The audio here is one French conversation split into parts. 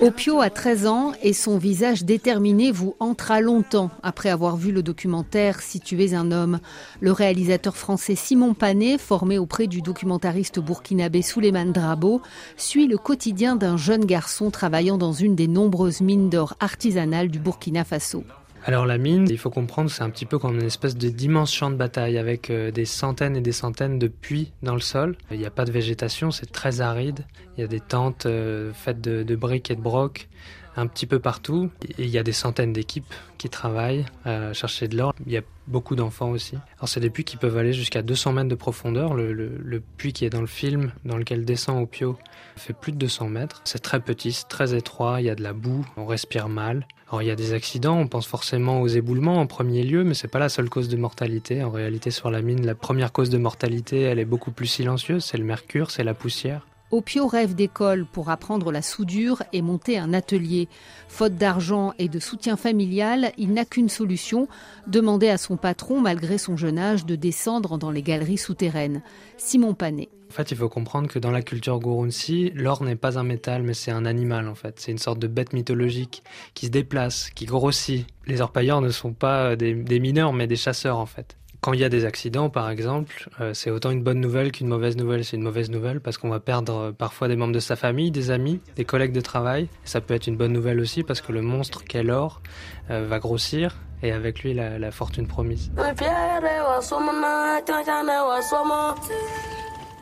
Opio a 13 ans et son visage déterminé vous entra longtemps après avoir vu le documentaire Si tu es un homme. Le réalisateur français Simon Panet, formé auprès du documentariste burkinabé Souleymane Drabo, suit le quotidien d'un jeune garçon travaillant dans une des nombreuses mines d'or artisanales du Burkina Faso. Alors la mine, il faut comprendre, c'est un petit peu comme une espèce d'immense champ de bataille avec euh, des centaines et des centaines de puits dans le sol. Il n'y a pas de végétation, c'est très aride. Il y a des tentes euh, faites de, briques et de brocs un petit peu partout. Il y a des centaines d'équipes qui travaillent à chercher de l'or. Il y a beaucoup d'enfants aussi. Alors c'est des puits qui peuvent aller jusqu'à 200 mètres de profondeur. Le, puits qui est dans le film, dans lequel descend Opio, fait plus de 200 mètres. C'est très petit, c'est très étroit, il y a de la boue, on respire mal. Alors il y a des accidents, on pense forcément aux éboulements en premier lieu, mais c'est pas la seule cause de mortalité. En réalité, sur la mine, la première cause de mortalité, elle est beaucoup plus silencieuse, c'est le mercure, c'est la poussière. Opio rêve d'école pour apprendre la soudure et monter un atelier. Faute d'argent et de soutien familial, il n'a qu'une solution, demander à son patron, malgré son jeune âge, de descendre dans les galeries souterraines. Simon Panet. En fait, il faut comprendre que dans la culture Gurunsi, l'or n'est pas un métal, mais c'est un animal en fait. C'est une sorte de bête mythologique qui se déplace, qui grossit. Les orpailleurs ne sont pas des, mineurs, mais des chasseurs en fait. Quand il y a des accidents, par exemple, euh, c'est autant une bonne nouvelle qu'une mauvaise nouvelle. C'est une mauvaise nouvelle parce qu'on va perdre euh, parfois des membres de sa famille, des amis, des collègues de travail. ça peut être une bonne nouvelle aussi parce que le monstre qu'est l'or euh, va grossir et avec lui la, la fortune promise.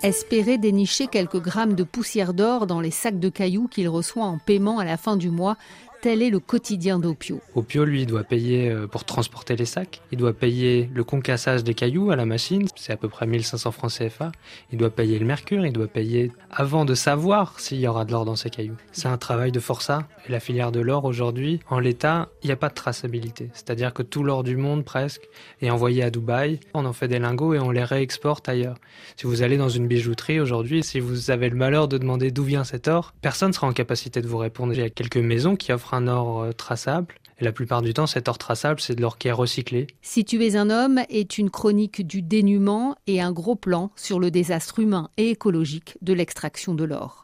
Espérer dénicher quelques grammes de poussière d'or dans les sacs de cailloux qu'il reçoit en paiement à la fin du mois Tel est le quotidien d'Opio. Opio, lui, doit payer euh, pour transporter les sacs. Il doit payer le concassage des cailloux à la machine. C'est à peu près 1500 francs CFA. Il doit payer le mercure. Il doit payer avant de savoir s'il y aura de l'or dans ces cailloux. C'est un travail de forçat. Et la filière de l'or, aujourd'hui, en l'état, il n'y a pas de traçabilité. C'est-à-dire que tout l'or du monde, presque, est envoyé à Dubaï. On en fait des lingots et on les réexporte ailleurs. Si vous allez dans une bijouterie aujourd'hui, si vous avez le malheur de demander d'où vient cet or, personne ne sera en capacité de vous répondre. Il y a quelques maisons qui offrent un or euh, traçable. Et la plupart du temps, cet or traçable, c'est de l'or qui est recyclé. Si tu es un homme est une chronique du dénuement et un gros plan sur le désastre humain et écologique de l'extraction de l'or.